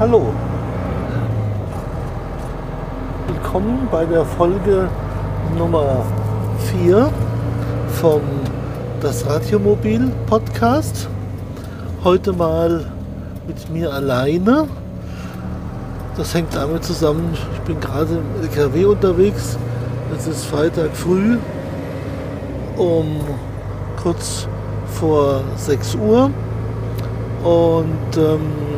Hallo. Willkommen bei der Folge Nummer 4 vom Das Radiomobil Podcast. Heute mal mit mir alleine. Das hängt damit zusammen, ich bin gerade im LKW unterwegs. Es ist Freitag früh um kurz vor 6 Uhr und ähm,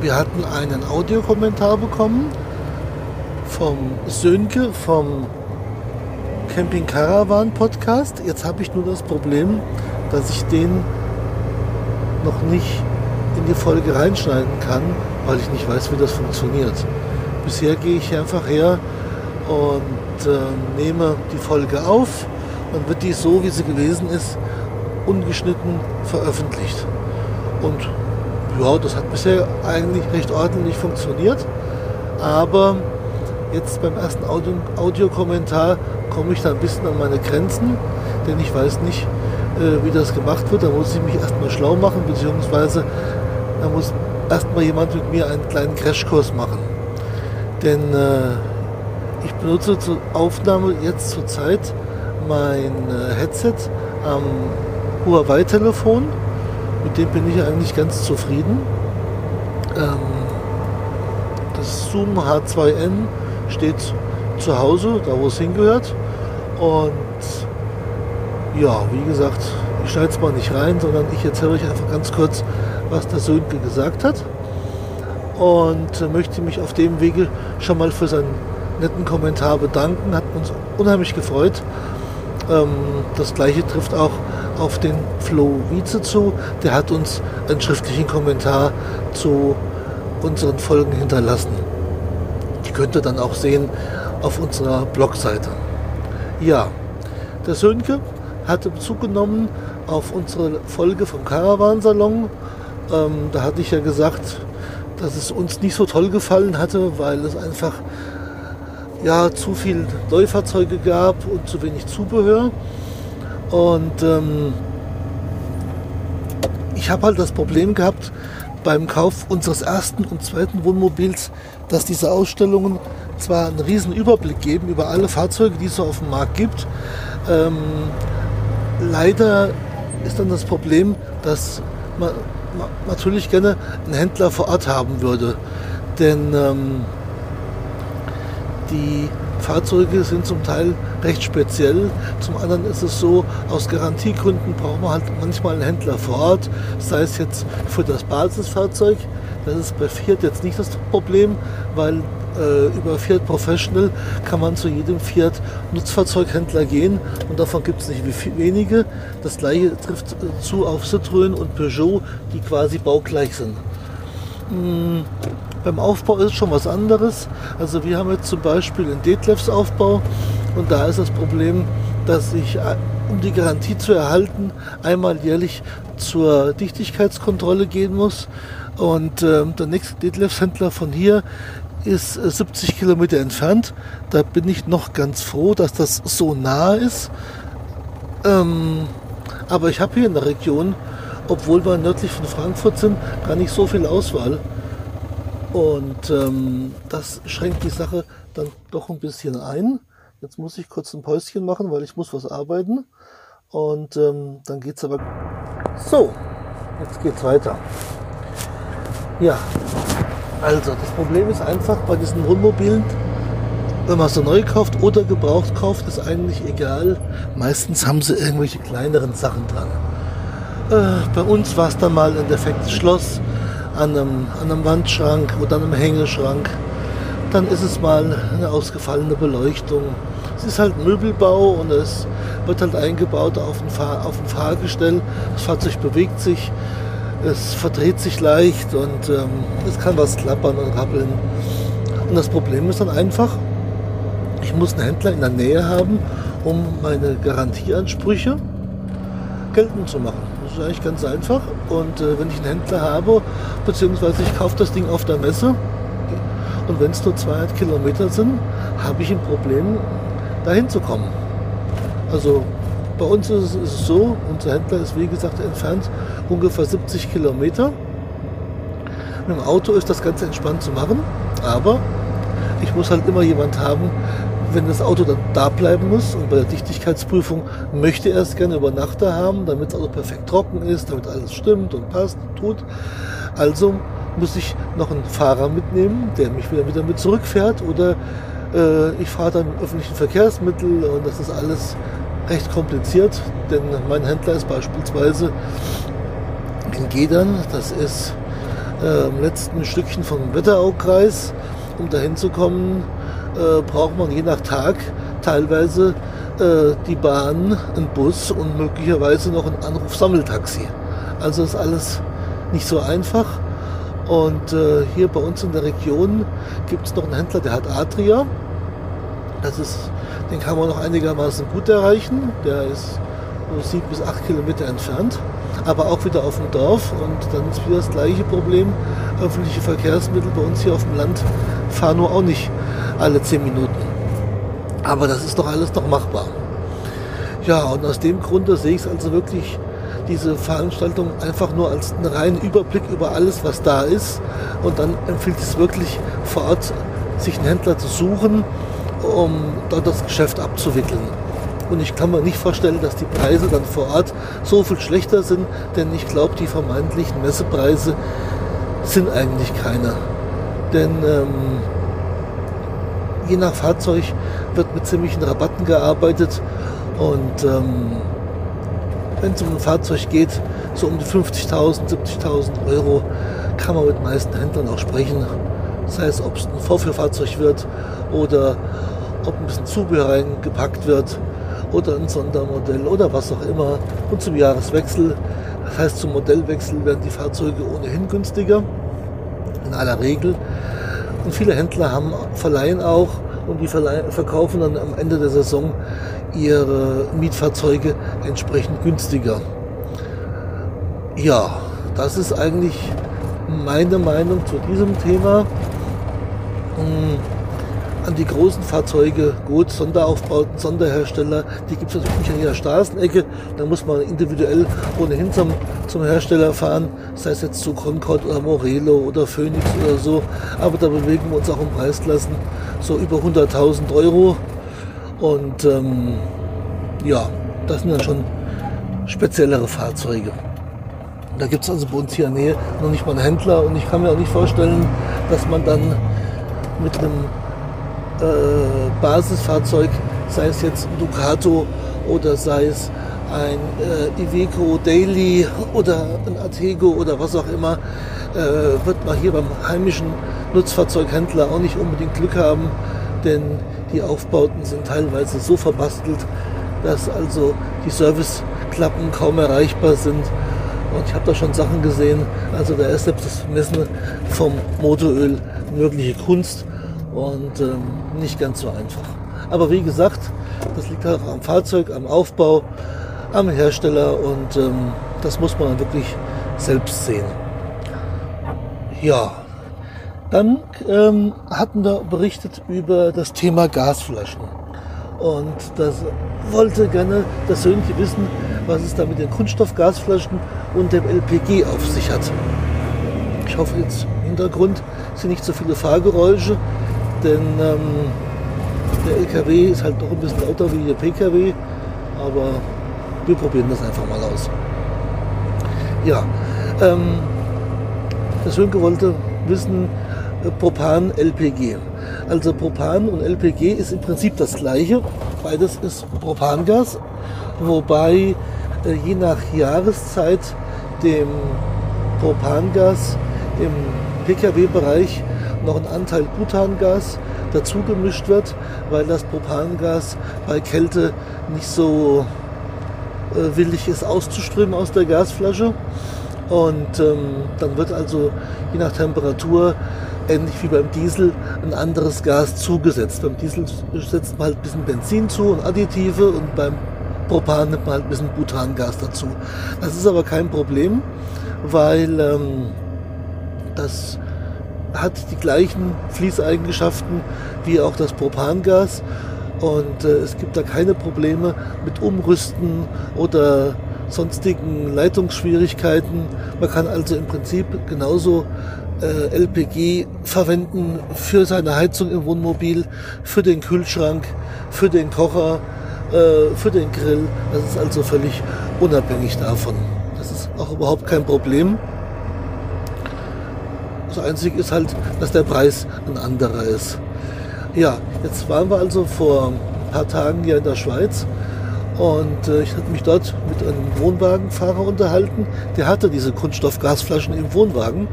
wir hatten einen Audiokommentar bekommen vom Sönke vom Camping Caravan Podcast. Jetzt habe ich nur das Problem, dass ich den noch nicht in die Folge reinschneiden kann, weil ich nicht weiß, wie das funktioniert. Bisher gehe ich einfach her und äh, nehme die Folge auf. Dann wird die so, wie sie gewesen ist, ungeschnitten veröffentlicht. Und ja, das hat bisher eigentlich recht ordentlich funktioniert. Aber jetzt beim ersten Audio Audiokommentar komme ich da ein bisschen an meine Grenzen, denn ich weiß nicht, äh, wie das gemacht wird. Da muss ich mich erstmal schlau machen, beziehungsweise da muss erstmal jemand mit mir einen kleinen Crashkurs machen. Denn äh, ich benutze zur Aufnahme jetzt zurzeit mein äh, Headset am Huawei-Telefon mit dem bin ich eigentlich ganz zufrieden. Ähm, das Zoom H2N steht zu Hause, da wo es hingehört. Und ja, wie gesagt, ich schneide es mal nicht rein, sondern ich erzähle euch einfach ganz kurz, was der Sönke gesagt hat. Und möchte mich auf dem Wege schon mal für seinen netten Kommentar bedanken. Hat uns unheimlich gefreut. Ähm, das gleiche trifft auch auf den Flo Wietze zu. Der hat uns einen schriftlichen Kommentar zu unseren Folgen hinterlassen. Die könnt ihr dann auch sehen auf unserer Blogseite. Ja, der Sönke hatte Bezug genommen auf unsere Folge vom Caravansalon. Ähm, da hatte ich ja gesagt, dass es uns nicht so toll gefallen hatte, weil es einfach ja, zu viel Neufahrzeuge gab und zu wenig Zubehör. Und ähm, ich habe halt das Problem gehabt beim Kauf unseres ersten und zweiten Wohnmobils, dass diese Ausstellungen zwar einen riesen Überblick geben über alle Fahrzeuge, die es so auf dem Markt gibt. Ähm, leider ist dann das Problem, dass man, man, natürlich gerne einen Händler vor Ort haben würde. Denn ähm, die Fahrzeuge sind zum Teil recht speziell. Zum anderen ist es so, aus Garantiegründen braucht man halt manchmal einen Händler vor Ort, sei es jetzt für das Basisfahrzeug. Das ist bei Fiat jetzt nicht das Problem, weil äh, über Fiat Professional kann man zu jedem Fiat Nutzfahrzeughändler gehen und davon gibt es nicht wenige. Das gleiche trifft zu auf Citroën und Peugeot, die quasi baugleich sind. Hm beim Aufbau ist schon was anderes. Also wir haben jetzt zum Beispiel den Detlefs Aufbau und da ist das Problem, dass ich, äh, um die Garantie zu erhalten, einmal jährlich zur Dichtigkeitskontrolle gehen muss. Und äh, der nächste Detlefs Händler von hier ist 70 äh, Kilometer entfernt. Da bin ich noch ganz froh, dass das so nah ist. Ähm, aber ich habe hier in der Region, obwohl wir nördlich von Frankfurt sind, gar nicht so viel Auswahl. Und ähm, das schränkt die Sache dann doch ein bisschen ein. Jetzt muss ich kurz ein Päuschen machen, weil ich muss was arbeiten. Und ähm, dann geht's aber. So, jetzt geht's weiter. Ja, also das Problem ist einfach bei diesen Wohnmobilen, wenn man sie neu kauft oder gebraucht kauft, ist eigentlich egal. Meistens haben sie irgendwelche kleineren Sachen dran. Äh, bei uns war es dann mal ein defektes Schloss an einem, an einem Wandschrank oder an einem Hängeschrank. Dann ist es mal eine ausgefallene Beleuchtung. Es ist halt Möbelbau und es wird halt eingebaut auf ein, Fahr auf ein Fahrgestell. Das Fahrzeug bewegt sich, es verdreht sich leicht und ähm, es kann was klappern und rappeln. Und das Problem ist dann einfach, ich muss einen Händler in der Nähe haben, um meine Garantieansprüche geltend zu machen. Eigentlich ganz einfach. Und äh, wenn ich einen Händler habe, beziehungsweise ich kaufe das Ding auf der Messe und wenn es nur 200 Kilometer sind, habe ich ein Problem, dahin zu kommen. Also bei uns ist es, ist es so, unser Händler ist wie gesagt entfernt ungefähr 70 Kilometer. Mit dem Auto ist das Ganze entspannt zu machen, aber ich muss halt immer jemand haben, wenn das Auto dann da bleiben muss und bei der Dichtigkeitsprüfung möchte er es gerne über Nacht da haben, damit es also perfekt trocken ist, damit alles stimmt und passt und tut. Also muss ich noch einen Fahrer mitnehmen, der mich wieder, wieder mit zurückfährt oder äh, ich fahre dann mit öffentlichen Verkehrsmitteln und das ist alles recht kompliziert, denn mein Händler ist beispielsweise in Gedern, das ist äh, im letzten Stückchen vom Wetteraukreis. Um dahin zu kommen, äh, braucht man je nach Tag teilweise äh, die Bahn, einen Bus und möglicherweise noch ein Anruf-Sammeltaxi. Also ist alles nicht so einfach. Und äh, hier bei uns in der Region gibt es noch einen Händler, der hat Adria. Das ist, den kann man noch einigermaßen gut erreichen. Der ist so sieben bis acht Kilometer entfernt, aber auch wieder auf dem Dorf. Und dann ist wieder das gleiche Problem. Öffentliche Verkehrsmittel bei uns hier auf dem Land fahren nur auch nicht alle zehn Minuten. Aber das ist doch alles noch machbar. Ja, und aus dem Grunde sehe ich es also wirklich diese Veranstaltung einfach nur als einen reinen Überblick über alles, was da ist. Und dann empfiehlt es wirklich vor Ort, sich einen Händler zu suchen, um dort das Geschäft abzuwickeln. Und ich kann mir nicht vorstellen, dass die Preise dann vor Ort so viel schlechter sind, denn ich glaube, die vermeintlichen Messepreise sind eigentlich keine. Denn ähm, je nach Fahrzeug wird mit ziemlichen Rabatten gearbeitet und ähm, wenn es um ein Fahrzeug geht, so um die 50.000, 70.000 Euro, kann man mit den meisten Händlern auch sprechen. Sei es, ob es ein Vorführfahrzeug wird oder ob ein bisschen Zubehör reingepackt wird oder ein Sondermodell oder was auch immer. Und zum Jahreswechsel, das heißt zum Modellwechsel, werden die Fahrzeuge ohnehin günstiger, in aller Regel. Und viele Händler haben, verleihen auch und die verkaufen dann am Ende der Saison ihre Mietfahrzeuge entsprechend günstiger. Ja, das ist eigentlich meine Meinung zu diesem Thema. An die großen Fahrzeuge, gut, Sonderaufbauten, Sonderhersteller, die gibt es natürlich nicht an jeder Straßenecke. Da muss man individuell ohnehin zum, zum Hersteller fahren, sei es jetzt zu Concord oder Morelo oder Phoenix oder so. Aber da bewegen wir uns auch im Preisklassen so über 100.000 Euro. Und ähm, ja, das sind dann schon speziellere Fahrzeuge. Da gibt es also bei uns hier in der Nähe noch nicht mal einen Händler und ich kann mir auch nicht vorstellen, dass man dann mit einem äh, Basisfahrzeug, sei es jetzt ein Ducato oder sei es ein äh, Iveco Daily oder ein Artego oder was auch immer, äh, wird man hier beim heimischen Nutzfahrzeughändler auch nicht unbedingt Glück haben, denn die Aufbauten sind teilweise so verbastelt, dass also die Serviceklappen kaum erreichbar sind. Und ich habe da schon Sachen gesehen, also da ist selbst das Messen vom Motoröl wirkliche Kunst und ähm, nicht ganz so einfach. Aber wie gesagt, das liegt halt auch am Fahrzeug, am Aufbau, am Hersteller und ähm, das muss man dann wirklich selbst sehen. Ja, dann ähm, hatten wir berichtet über das Thema Gasflaschen. Und das wollte gerne das Söhnchen wissen, was es da mit den Kunststoffgasflaschen und dem LPG auf sich hat. Ich hoffe jetzt im Hintergrund sind nicht so viele Fahrgeräusche denn ähm, der LKW ist halt doch ein bisschen lauter wie der PKW, aber wir probieren das einfach mal aus. Ja, ähm, der Sönke wollte wissen, äh, Propan, LPG. Also Propan und LPG ist im Prinzip das gleiche. Beides ist Propangas, wobei äh, je nach Jahreszeit dem Propangas im Pkw-Bereich noch ein Anteil Butangas dazu gemischt wird, weil das Propangas bei Kälte nicht so äh, willig ist auszuströmen aus der Gasflasche. Und ähm, dann wird also je nach Temperatur ähnlich wie beim Diesel ein anderes Gas zugesetzt. Beim Diesel setzt man halt ein bisschen Benzin zu und Additive und beim Propan nimmt man halt ein bisschen Butangas dazu. Das ist aber kein Problem, weil ähm, das hat die gleichen Fließeigenschaften wie auch das Propangas und äh, es gibt da keine Probleme mit Umrüsten oder sonstigen Leitungsschwierigkeiten. Man kann also im Prinzip genauso äh, LPG verwenden für seine Heizung im Wohnmobil, für den Kühlschrank, für den Kocher, äh, für den Grill. Das ist also völlig unabhängig davon. Das ist auch überhaupt kein Problem. Einzige ist halt, dass der Preis ein anderer ist. Ja, jetzt waren wir also vor ein paar Tagen hier in der Schweiz und äh, ich hatte mich dort mit einem Wohnwagenfahrer unterhalten. Der hatte diese Kunststoffgasflaschen im Wohnwagen,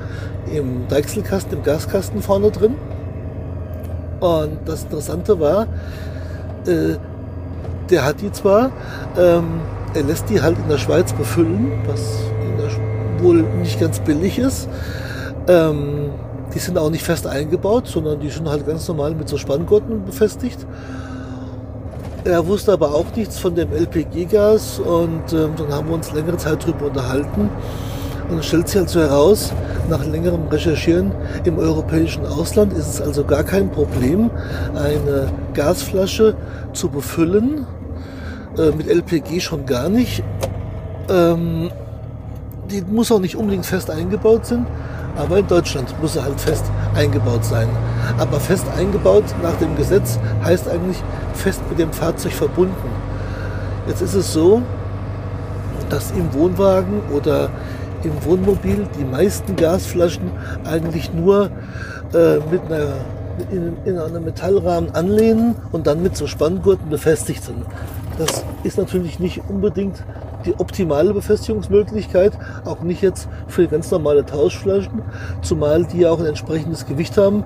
im Deichselkasten, im Gaskasten vorne drin. Und das Interessante war, äh, der hat die zwar, ähm, er lässt die halt in der Schweiz befüllen, was wohl nicht ganz billig ist. Ähm, die sind auch nicht fest eingebaut, sondern die sind halt ganz normal mit so Spanngurten befestigt. Er wusste aber auch nichts von dem LPG-Gas und ähm, dann haben wir uns längere Zeit darüber unterhalten. Und es stellt sich also heraus, nach längerem Recherchieren im europäischen Ausland ist es also gar kein Problem, eine Gasflasche zu befüllen, äh, mit LPG schon gar nicht. Ähm, die muss auch nicht unbedingt fest eingebaut sein, aber in Deutschland muss er halt fest eingebaut sein. Aber fest eingebaut nach dem Gesetz heißt eigentlich fest mit dem Fahrzeug verbunden. Jetzt ist es so, dass im Wohnwagen oder im Wohnmobil die meisten Gasflaschen eigentlich nur äh, mit einer in, in einem Metallrahmen anlehnen und dann mit so Spanngurten befestigt sind. Das ist natürlich nicht unbedingt die optimale Befestigungsmöglichkeit, auch nicht jetzt für ganz normale Tauschflaschen, zumal die ja auch ein entsprechendes Gewicht haben,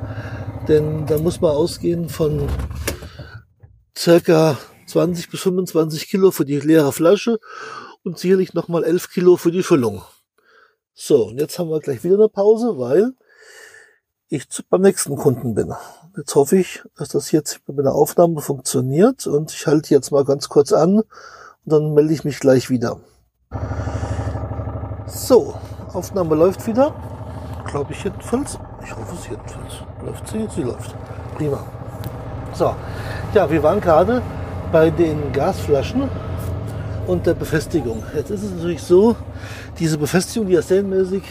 denn da muss man ausgehen von circa 20 bis 25 Kilo für die leere Flasche und sicherlich nochmal 11 Kilo für die Füllung. So, und jetzt haben wir gleich wieder eine Pause, weil ich beim nächsten Kunden bin. Jetzt hoffe ich, dass das jetzt bei der Aufnahme funktioniert und ich halte jetzt mal ganz kurz an und dann melde ich mich gleich wieder. So, Aufnahme läuft wieder. Glaube ich jedenfalls. Ich hoffe es jedenfalls. Läuft sie? Sie läuft. Prima. So, ja, wir waren gerade bei den Gasflaschen und der Befestigung. Jetzt ist es natürlich so, diese Befestigung, die ja serienmäßig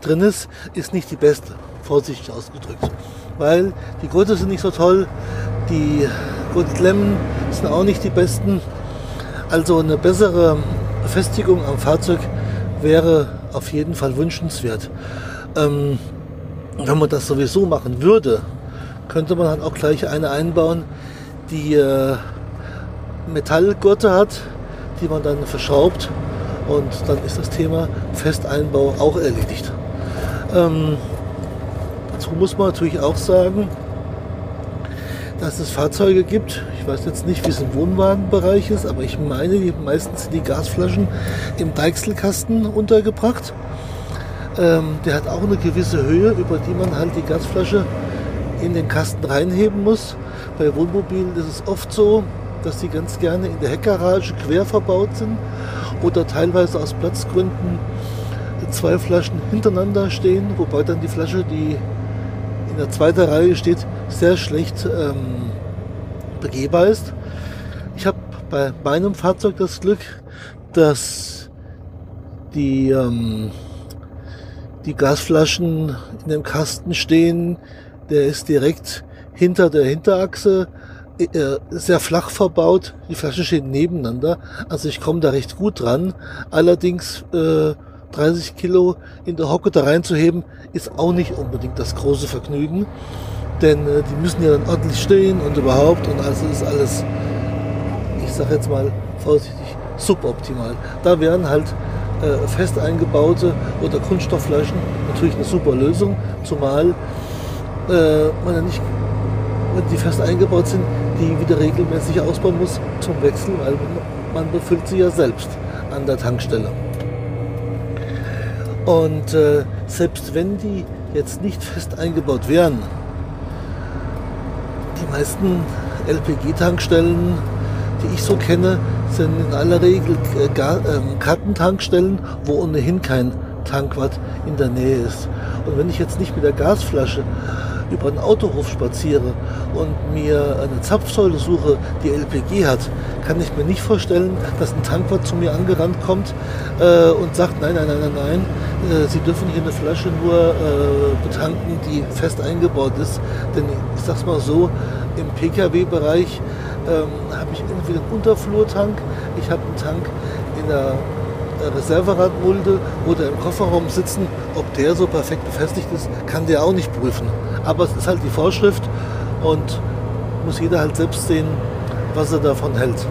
drin ist, ist nicht die beste, vorsichtig ausgedrückt. Weil die Gurte sind nicht so toll, die Gurtklemmen sind auch nicht die besten also eine bessere Befestigung am Fahrzeug wäre auf jeden Fall wünschenswert. Ähm, wenn man das sowieso machen würde, könnte man halt auch gleich eine einbauen, die äh, Metallgurte hat, die man dann verschraubt und dann ist das Thema Festeinbau auch erledigt. Ähm, dazu muss man natürlich auch sagen, dass es Fahrzeuge gibt. Ich weiß jetzt nicht, wie es im Wohnwagenbereich ist, aber ich meine, die meistens sind die Gasflaschen im Deichselkasten untergebracht. Ähm, der hat auch eine gewisse Höhe, über die man halt die Gasflasche in den Kasten reinheben muss. Bei Wohnmobilen ist es oft so, dass die ganz gerne in der Heckgarage quer verbaut sind oder teilweise aus Platzgründen zwei Flaschen hintereinander stehen, wobei dann die Flasche, die in der zweiten Reihe steht, sehr schlecht ähm, begehbar ist. Ich habe bei meinem Fahrzeug das Glück, dass die, ähm, die Gasflaschen in dem Kasten stehen. Der ist direkt hinter der Hinterachse, äh, sehr flach verbaut. Die Flaschen stehen nebeneinander. Also ich komme da recht gut dran. Allerdings äh, 30 Kilo in der Hocke da reinzuheben, ist auch nicht unbedingt das große Vergnügen. Denn äh, die müssen ja dann ordentlich stehen und überhaupt und also ist alles, ich sage jetzt mal vorsichtig, suboptimal. Da wären halt äh, fest eingebaute oder Kunststoffflaschen natürlich eine super Lösung, zumal äh, man ja nicht, wenn die fest eingebaut sind, die wieder regelmäßig ausbauen muss zum Wechsel, weil man befüllt sie ja selbst an der Tankstelle. Und äh, selbst wenn die jetzt nicht fest eingebaut wären, die meisten LPG-Tankstellen, die ich so kenne, sind in aller Regel äh, ähm, Kartentankstellen, wo ohnehin kein Tankwart in der Nähe ist. Und wenn ich jetzt nicht mit der Gasflasche über den Autohof spaziere und mir eine Zapfsäule suche, die LPG hat, kann ich mir nicht vorstellen, dass ein Tankwart zu mir angerannt kommt äh, und sagt, nein, nein, nein, nein, nein, äh, Sie dürfen hier eine Flasche nur äh, betanken, die fest eingebaut ist. Denn ich sag's mal so, im Pkw-Bereich ähm, habe ich entweder einen Unterflurtank, ich habe einen Tank in der Reserveradmulde oder im Kofferraum sitzen, ob der so perfekt befestigt ist, kann der auch nicht prüfen. Aber es ist halt die Vorschrift und muss jeder halt selbst sehen, was er davon hält.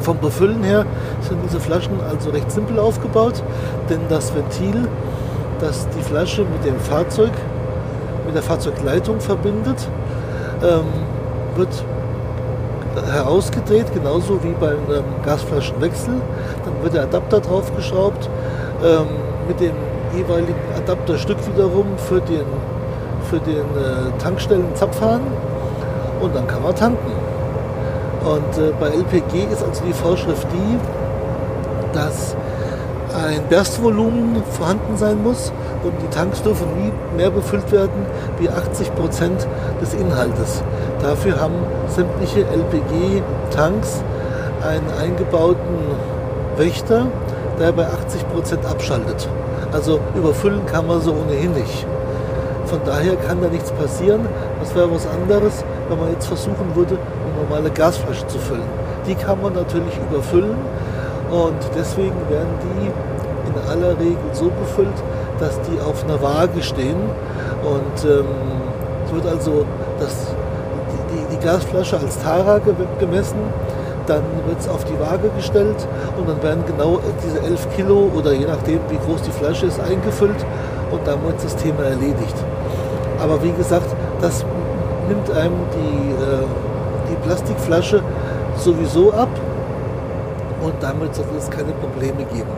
Vom Befüllen her sind diese Flaschen also recht simpel aufgebaut, denn das Ventil, das die Flasche mit dem Fahrzeug, mit der Fahrzeugleitung verbindet, ähm, wird herausgedreht, genauso wie beim ähm, Gasflaschenwechsel. Dann wird der Adapter draufgeschraubt, ähm, mit dem jeweiligen Adapterstück wiederum für den, für den äh, Tankstellen-Zapfhahn und dann kann man tanken. Und äh, bei LPG ist also die Vorschrift die, dass ein Berstvolumen vorhanden sein muss und die Tanks dürfen nie mehr befüllt werden wie 80 Prozent des Inhaltes. Dafür haben sämtliche LPG-Tanks einen eingebauten Wächter, der bei 80 Prozent abschaltet. Also überfüllen kann man so ohnehin nicht. Von daher kann da nichts passieren. Das wäre was anderes, wenn man jetzt versuchen würde, eine normale Gasflasche zu füllen. Die kann man natürlich überfüllen und deswegen werden die in aller Regel so befüllt, dass die auf einer Waage stehen. Und ähm, es wird also das, die, die, die Gasflasche als Tara gemessen, dann wird es auf die Waage gestellt und dann werden genau diese 11 Kilo oder je nachdem, wie groß die Flasche ist, eingefüllt und dann wird das Thema erledigt. Aber wie gesagt, das nimmt einem die, äh, die Plastikflasche sowieso ab damit sollte es keine Probleme geben.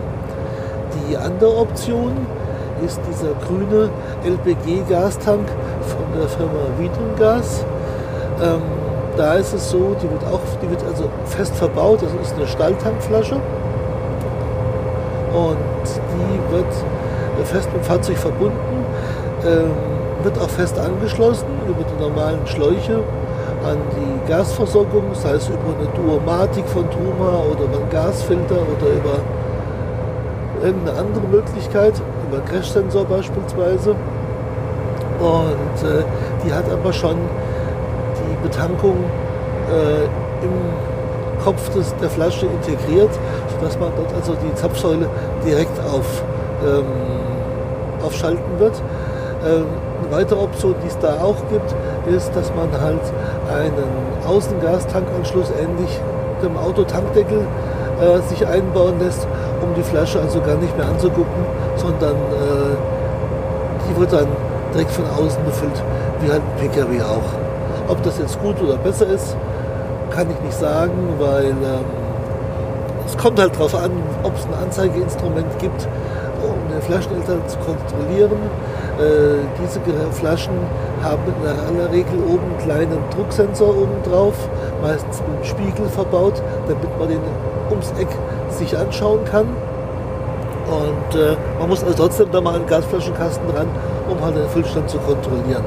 Die andere Option ist dieser grüne LPG-Gastank von der Firma Wiedengas. Ähm, da ist es so, die wird auch, die wird also fest verbaut, das ist eine Stahltankflasche und die wird fest mit dem Fahrzeug verbunden, ähm, wird auch fest angeschlossen über die normalen Schläuche an die Gasversorgung, sei es über eine Duomatik von Truma oder über einen Gasfilter oder über irgendeine andere Möglichkeit, über einen Crash-Sensor beispielsweise. Und äh, die hat aber schon die Betankung äh, im Kopf des, der Flasche integriert, sodass man dort also die Zapfsäule direkt auf, ähm, aufschalten wird. Ähm, eine weitere Option, die es da auch gibt, ist, dass man halt einen Außengastankanschluss ähnlich dem Autotankdeckel äh, sich einbauen lässt, um die Flasche also gar nicht mehr anzugucken, sondern äh, die wird dann direkt von außen befüllt, wie halt ein Pkw auch. Ob das jetzt gut oder besser ist, kann ich nicht sagen, weil ähm, es kommt halt darauf an, ob es ein Anzeigeinstrument gibt, um den Flascheneltern zu kontrollieren. Äh, diese Flaschen haben in aller Regel oben einen kleinen Drucksensor oben drauf, meistens mit einem Spiegel verbaut, damit man den ums Eck sich anschauen kann. Und äh, man muss also trotzdem da mal einen Gasflaschenkasten ran, um halt den Füllstand zu kontrollieren.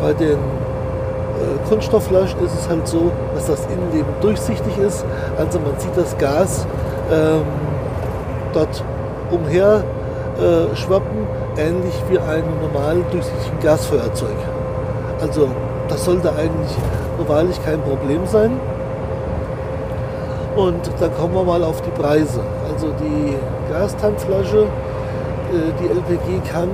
Bei den äh, Kunststoffflaschen ist es halt so, dass das Innenleben durchsichtig ist. Also man sieht das Gas ähm, dort umher äh, schwappen, ähnlich wie einem normalen durchsichtigen Gasfeuerzeug. Also das sollte eigentlich wahrlich kein Problem sein. Und dann kommen wir mal auf die Preise. Also die Gastankflasche, äh, die LPG kann,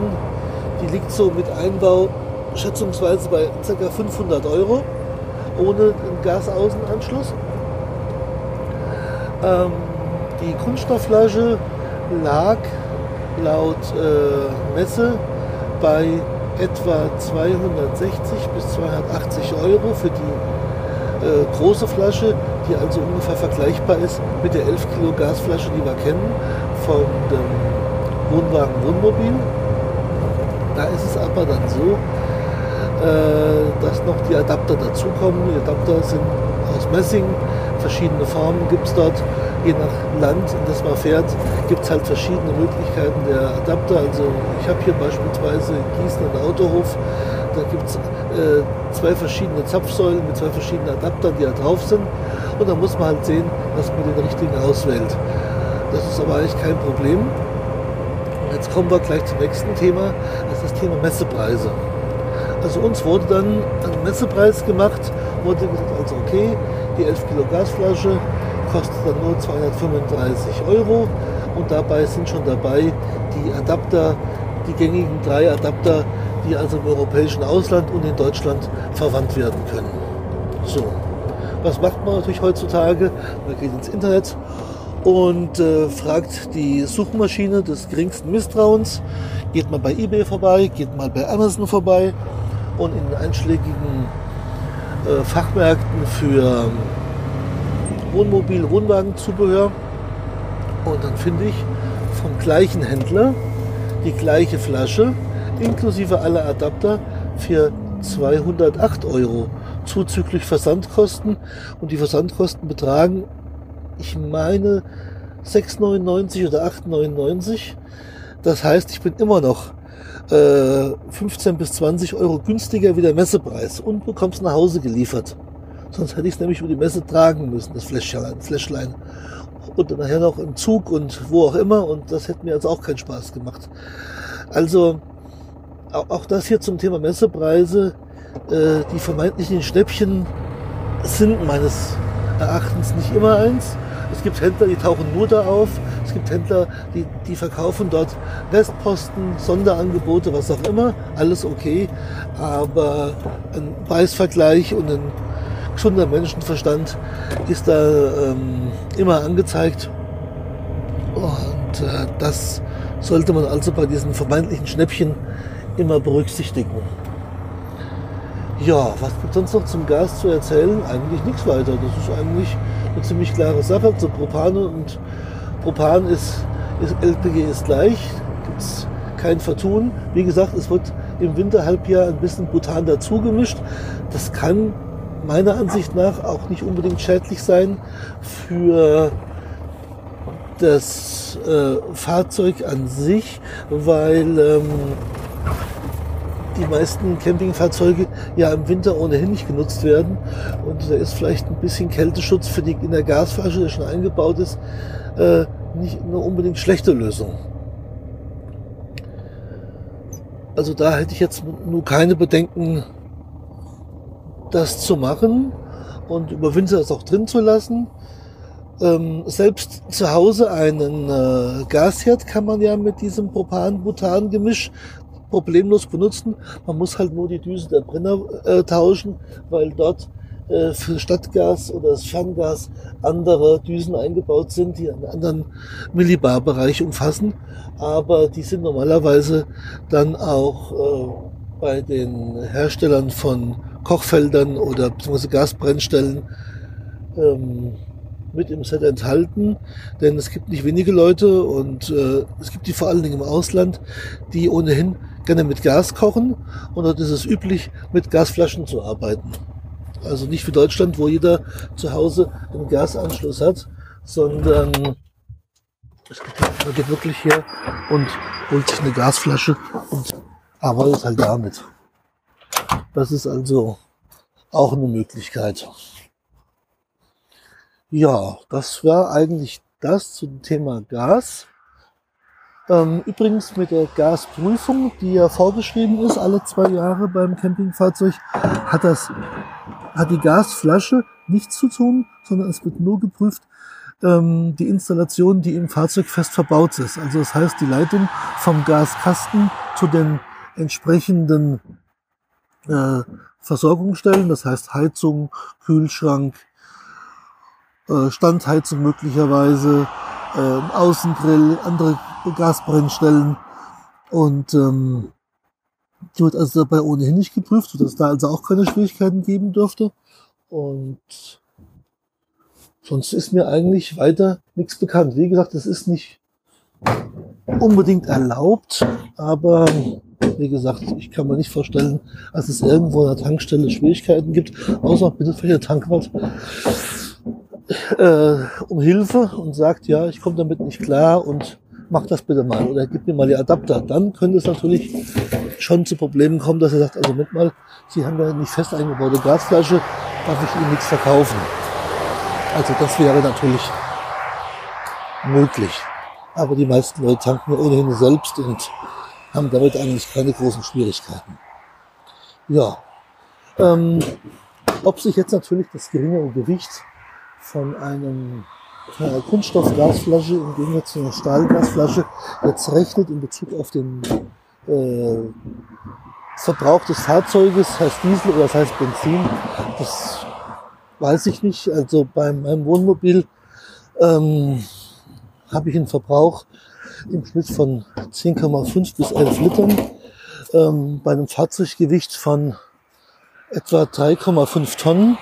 die liegt so mit Einbau schätzungsweise bei ca. 500 Euro ohne Gasaußenanschluss. Ähm, die Kunststoffflasche lag laut äh, Messe bei etwa 260 bis 280 Euro für die äh, große Flasche, die also ungefähr vergleichbar ist mit der 11 Kilo Gasflasche, die wir kennen von dem Wohnwagen Wohnmobil. Da ist es aber dann so, äh, dass noch die Adapter dazukommen. Die Adapter sind aus Messing, verschiedene Formen gibt es dort. Je nach Land, in das man fährt, gibt es halt verschiedene Möglichkeiten der Adapter. Also ich habe hier beispielsweise in Gießen einen Autohof, da gibt es äh, zwei verschiedene Zapfsäulen mit zwei verschiedenen Adaptern, die da drauf sind. Und da muss man halt sehen, dass man den richtigen auswählt. Das ist aber eigentlich kein Problem. Und jetzt kommen wir gleich zum nächsten Thema, das ist das Thema Messepreise. Also uns wurde dann ein Messepreis gemacht, wurde gesagt, also okay, die 11 Kilo Gasflasche kostet dann nur 235 Euro und dabei sind schon dabei die Adapter, die gängigen drei Adapter, die also im europäischen Ausland und in Deutschland verwandt werden können. So, was macht man natürlich heutzutage? Man geht ins Internet und äh, fragt die Suchmaschine des geringsten Misstrauens, geht mal bei eBay vorbei, geht mal bei Amazon vorbei und in einschlägigen äh, Fachmärkten für Wohnmobil, Wohnwagenzubehör. Und dann finde ich vom gleichen Händler die gleiche Flasche inklusive aller Adapter für 208 Euro zuzüglich Versandkosten. Und die Versandkosten betragen, ich meine, 6,99 oder 8,99. Das heißt, ich bin immer noch äh, 15 bis 20 Euro günstiger wie der Messepreis und bekommst nach Hause geliefert. Sonst hätte ich es nämlich über die Messe tragen müssen, das Fläschlein. Fläschlein. Und dann nachher noch im Zug und wo auch immer. Und das hätte mir also auch keinen Spaß gemacht. Also auch das hier zum Thema Messepreise. Äh, die vermeintlichen Schnäppchen sind meines Erachtens nicht immer eins. Es gibt Händler, die tauchen nur da auf. Es gibt Händler, die, die verkaufen dort Restposten, Sonderangebote, was auch immer. Alles okay. Aber ein Preisvergleich und ein gesunder Menschenverstand ist da ähm, immer angezeigt. Und äh, das sollte man also bei diesen vermeintlichen Schnäppchen immer berücksichtigen. Ja, was gibt sonst noch zum Gas zu erzählen? Eigentlich nichts weiter. Das ist eigentlich eine ziemlich klare Sache. Zu Propan und Propan ist, ist LPG ist gleich, gibt es kein Vertun. Wie gesagt, es wird im Winterhalbjahr ein bisschen Butan dazu gemischt. Das kann meiner Ansicht nach auch nicht unbedingt schädlich sein für das äh, Fahrzeug an sich, weil ähm, die meisten Campingfahrzeuge ja im Winter ohnehin nicht genutzt werden. Und da ist vielleicht ein bisschen Kälteschutz für die in der Gasflasche, der schon eingebaut ist, äh, nicht eine unbedingt schlechte Lösung. Also da hätte ich jetzt nur keine Bedenken, das zu machen und über Winter es auch drin zu lassen. Ähm, selbst zu Hause einen äh, Gasherd kann man ja mit diesem Propan-Butan-Gemisch problemlos benutzen. Man muss halt nur die Düse der Brenner äh, tauschen, weil dort äh, für Stadtgas oder das Ferngas andere Düsen eingebaut sind, die einen anderen Millibar-Bereich umfassen. Aber die sind normalerweise dann auch äh, bei den Herstellern von Kochfeldern oder beziehungsweise Gasbrennstellen ähm, mit im Set enthalten, denn es gibt nicht wenige Leute und äh, es gibt die vor allen Dingen im Ausland, die ohnehin gerne mit Gas kochen und dort ist es üblich, mit Gasflaschen zu arbeiten. Also nicht wie Deutschland, wo jeder zu Hause einen Gasanschluss hat, sondern man geht wirklich her und holt sich eine Gasflasche und arbeitet halt damit. Das ist also auch eine Möglichkeit. Ja, das war eigentlich das zum Thema Gas. Ähm, übrigens mit der Gasprüfung, die ja vorgeschrieben ist, alle zwei Jahre beim Campingfahrzeug, hat das, hat die Gasflasche nichts zu tun, sondern es wird nur geprüft, ähm, die Installation, die im Fahrzeug fest verbaut ist. Also das heißt, die Leitung vom Gaskasten zu den entsprechenden äh, Versorgungsstellen, das heißt Heizung, Kühlschrank, äh, Standheizung möglicherweise, äh, Außengrill, andere Gasbrennstellen und ähm, die wird also dabei ohnehin nicht geprüft, sodass da also auch keine Schwierigkeiten geben dürfte. Und sonst ist mir eigentlich weiter nichts bekannt. Wie gesagt, es ist nicht unbedingt erlaubt, aber wie gesagt, ich kann mir nicht vorstellen, dass es irgendwo an der Tankstelle Schwierigkeiten gibt, außer bitte für der Tankwart äh, um Hilfe und sagt, ja, ich komme damit nicht klar und mach das bitte mal oder gib mir mal die Adapter. Dann könnte es natürlich schon zu Problemen kommen, dass er sagt, also mit mal, Sie haben ja nicht fest eingebaute Gasflasche, darf ich Ihnen nichts verkaufen. Also das wäre natürlich möglich. Aber die meisten Leute tanken ohnehin selbst und haben damit eigentlich keine großen Schwierigkeiten. Ja, ähm, ob sich jetzt natürlich das geringere Gewicht von einem von einer Kunststoffgasflasche im Gegensatz zu einer Stahlgasflasche jetzt rechnet in Bezug auf den äh, Verbrauch des Fahrzeuges, heißt Diesel oder das heißt Benzin, das weiß ich nicht. Also bei meinem Wohnmobil ähm, habe ich einen Verbrauch im Schnitt von 10,5 bis 11 Litern. Ähm, bei einem Fahrzeuggewicht von etwa 3,5 Tonnen,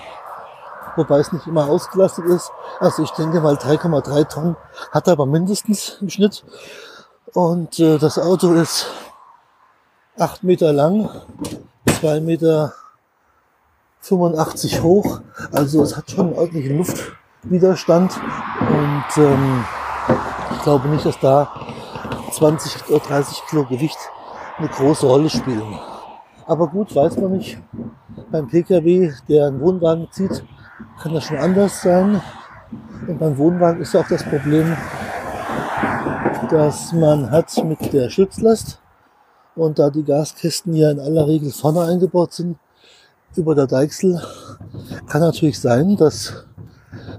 wobei es nicht immer ausgelastet ist. Also ich denke mal 3,3 Tonnen hat er aber mindestens im Schnitt. Und äh, das Auto ist 8 Meter lang, 2 Meter 85 hoch. Also es hat schon einen ordentlichen Luftwiderstand. Und ähm, ich glaube nicht, dass da 20 oder 30 Kilo Gewicht eine große Rolle spielen. Aber gut, weiß man nicht. Beim Pkw, der einen Wohnwagen zieht, kann das schon anders sein. Und beim Wohnwagen ist auch das Problem, dass man hat mit der Schutzlast und da die Gaskästen ja in aller Regel vorne eingebaut sind, über der Deichsel, kann natürlich sein, dass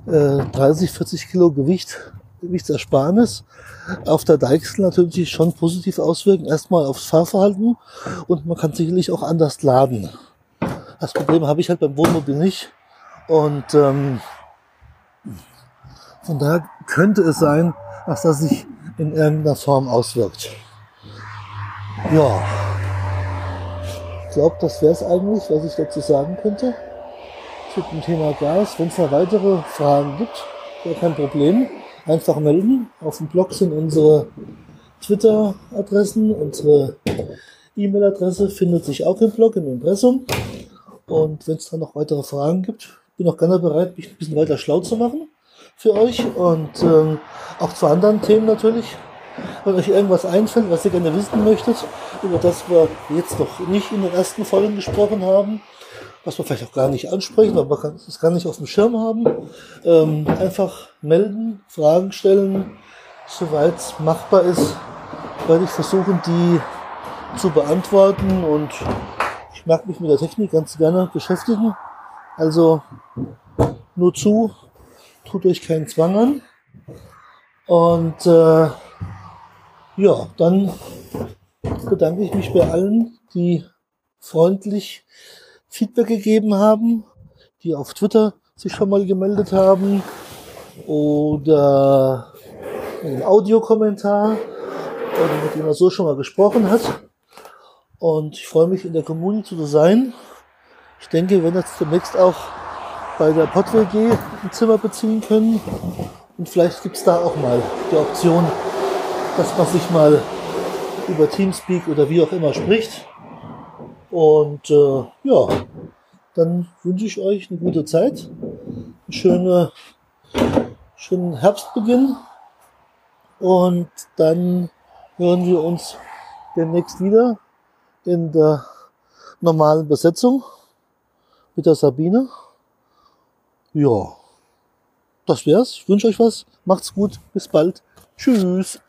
äh, 30, 40 Kilo Gewicht Gewichtsersparnis auf der Deichsel natürlich schon positiv auswirken. Erstmal aufs Fahrverhalten und man kann sicherlich auch anders laden. Das Problem habe ich halt beim Wohnmobil nicht. Und ähm, von daher könnte es sein, dass das sich in irgendeiner Form auswirkt. Ja, ich glaube, das wäre es eigentlich, was ich dazu sagen könnte zu dem Thema Gas. Wenn es noch weitere Fragen gibt, wäre kein Problem einfach melden. Auf dem Blog sind unsere Twitter-Adressen, unsere E-Mail-Adresse findet sich auch im Blog, im Impressum. Und wenn es da noch weitere Fragen gibt, bin auch gerne bereit, mich ein bisschen weiter schlau zu machen für euch und ähm, auch zu anderen Themen natürlich. Wenn euch irgendwas einfällt, was ihr gerne wissen möchtet, über das wir jetzt noch nicht in den ersten Folgen gesprochen haben, was wir vielleicht auch gar nicht ansprechen, aber man kann es gar nicht auf dem Schirm haben. Ähm, einfach melden, Fragen stellen, soweit es machbar ist, werde ich versuchen, die zu beantworten und ich mag mich mit der Technik ganz gerne beschäftigen. Also nur zu, tut euch keinen Zwang an. Und äh, ja, dann bedanke ich mich bei allen, die freundlich Feedback gegeben haben, die auf Twitter sich schon mal gemeldet haben oder einen Audiokommentar oder mit dem er so schon mal gesprochen hat. Und ich freue mich in der Community zu sein. Ich denke, wir werden jetzt demnächst auch bei der PodWG ein Zimmer beziehen können. Und vielleicht gibt es da auch mal die Option, dass man sich mal über Teamspeak oder wie auch immer spricht. Und äh, ja, dann wünsche ich euch eine gute Zeit, einen schöne, schönen Herbstbeginn und dann hören wir uns demnächst wieder in der normalen Besetzung mit der Sabine. Ja, das wär's. Ich wünsche euch was. Macht's gut. Bis bald. Tschüss.